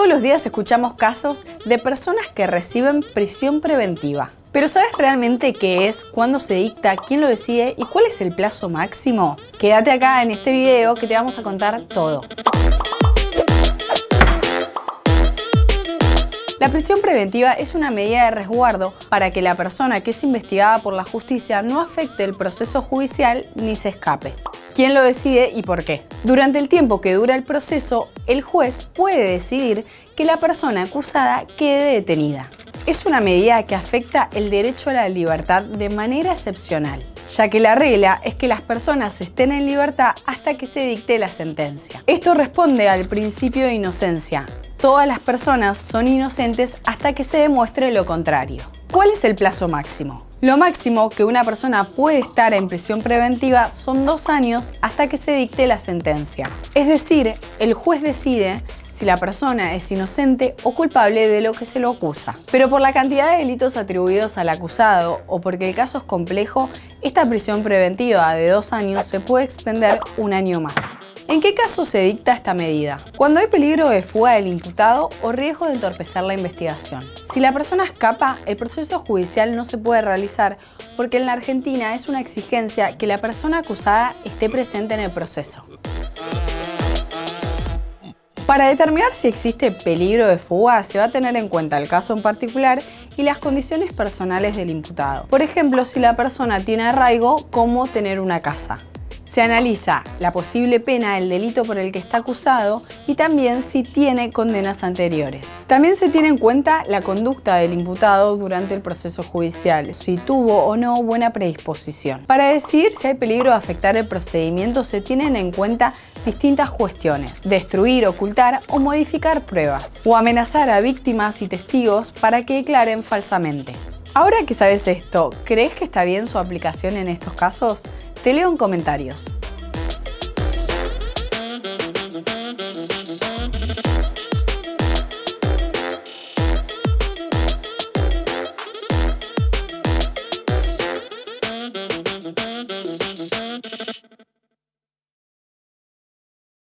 Todos los días escuchamos casos de personas que reciben prisión preventiva. Pero ¿sabes realmente qué es, cuándo se dicta, quién lo decide y cuál es el plazo máximo? Quédate acá en este video que te vamos a contar todo. La prisión preventiva es una medida de resguardo para que la persona que es investigada por la justicia no afecte el proceso judicial ni se escape. ¿Quién lo decide y por qué? Durante el tiempo que dura el proceso, el juez puede decidir que la persona acusada quede detenida. Es una medida que afecta el derecho a la libertad de manera excepcional ya que la regla es que las personas estén en libertad hasta que se dicte la sentencia. Esto responde al principio de inocencia. Todas las personas son inocentes hasta que se demuestre lo contrario. ¿Cuál es el plazo máximo? Lo máximo que una persona puede estar en prisión preventiva son dos años hasta que se dicte la sentencia. Es decir, el juez decide si la persona es inocente o culpable de lo que se lo acusa. Pero por la cantidad de delitos atribuidos al acusado o porque el caso es complejo, esta prisión preventiva de dos años se puede extender un año más. ¿En qué caso se dicta esta medida? Cuando hay peligro de fuga del imputado o riesgo de entorpecer la investigación. Si la persona escapa, el proceso judicial no se puede realizar porque en la Argentina es una exigencia que la persona acusada esté presente en el proceso. Para determinar si existe peligro de fuga, se va a tener en cuenta el caso en particular y las condiciones personales del imputado. Por ejemplo, si la persona tiene arraigo, como tener una casa. Se analiza la posible pena del delito por el que está acusado y también si tiene condenas anteriores. También se tiene en cuenta la conducta del imputado durante el proceso judicial, si tuvo o no buena predisposición. Para decidir si hay peligro de afectar el procedimiento se tienen en cuenta distintas cuestiones, destruir, ocultar o modificar pruebas, o amenazar a víctimas y testigos para que declaren falsamente. Ahora que sabes esto, ¿crees que está bien su aplicación en estos casos? Te leo en comentarios.